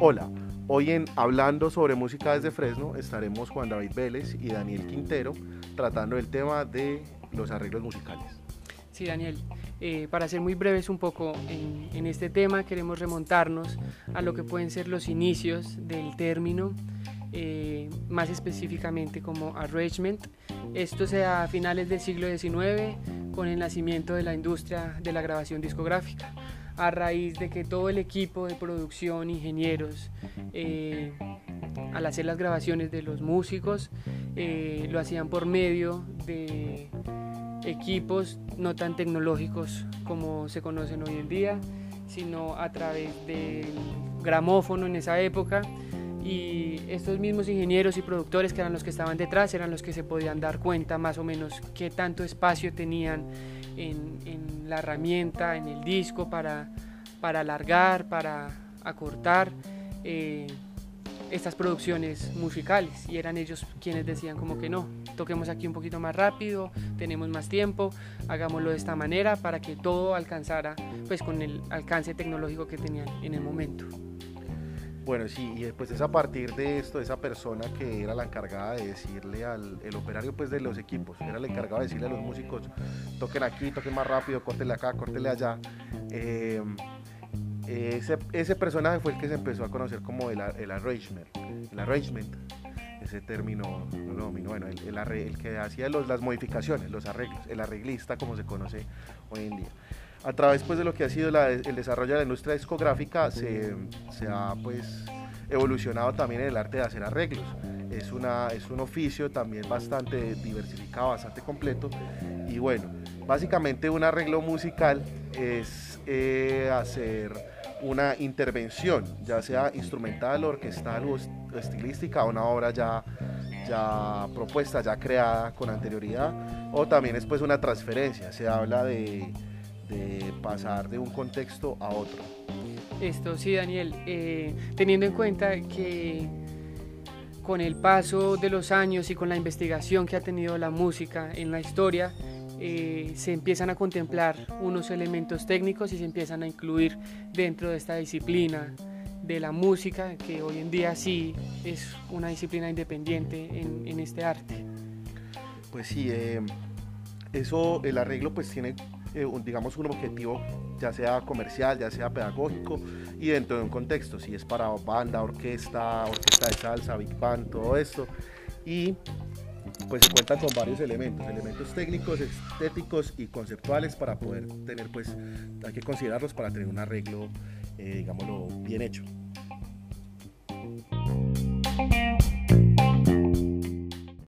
Hola, hoy en Hablando sobre música desde Fresno estaremos Juan David Vélez y Daniel Quintero tratando el tema de los arreglos musicales. Sí, Daniel, eh, para ser muy breves un poco en, este tema, queremos remontarnos a lo que pueden ser los inicios del término, eh, más específicamente como arrangement. Esto sea a finales del siglo XIX, con el nacimiento de la industria de la grabación discográfica, a raíz de que todo el equipo de producción, ingenieros, eh, al hacer las grabaciones de los músicos, lo hacían por medio de equipos no tan tecnológicos como se conocen hoy en día, sino a través del gramófono en esa época. Y estos mismos ingenieros y productores que eran los que estaban detrás eran los que se podían dar cuenta más o menos qué tanto espacio tenían en, la herramienta, en el disco para, para alargar, para acortar. Eh, estas producciones musicales y eran ellos quienes decían como que no, toquemos aquí un poquito más rápido, tenemos más tiempo, hagámoslo de esta manera para que todo alcanzara pues con el alcance tecnológico que tenían en el momento. Bueno, sí, y después es a partir de esto, esa persona que era la encargada de decirle al el operario pues de los equipos, era el encargado de decirle a los músicos, toquen aquí, toquen más rápido, córtele acá, córtele allá. Eh, ese, ese, personaje fue el que se empezó a conocer como el, el arrangement, el arrangement, ese término no bueno, el, el, el, que hacía los, las modificaciones, los arreglos, el arreglista como se conoce hoy en día. A través pues, de lo que ha sido el desarrollo de la industria discográfica se, se, ha pues evolucionado también el arte de hacer arreglos. Es, una, es un oficio también bastante diversificado, bastante completo y bueno, básicamente un arreglo musical es eh, hacer una intervención, ya sea instrumental, orquestal o estilística, una obra ya, ya propuesta, ya creada con anterioridad, o también es pues una transferencia, se habla de, de pasar de un contexto a otro. Esto sí, Daniel, eh, teniendo en cuenta que con el paso de los años y con la investigación que ha tenido la música en la historia, eh, se empiezan a contemplar unos elementos técnicos y se empiezan a incluir dentro de esta disciplina de la música, que hoy en día sí es una disciplina independiente en, este arte. Pues sí, eh, eso, el arreglo pues tiene, eh, digamos, un objetivo ya sea comercial, ya sea pedagógico y dentro de un contexto, si es para banda, orquesta, orquesta de salsa, big band, todo esto. Y pues se cuentan con varios elementos, elementos técnicos, estéticos y conceptuales para poder tener, pues hay que considerarlos para tener un arreglo, eh, digámoslo, bien hecho.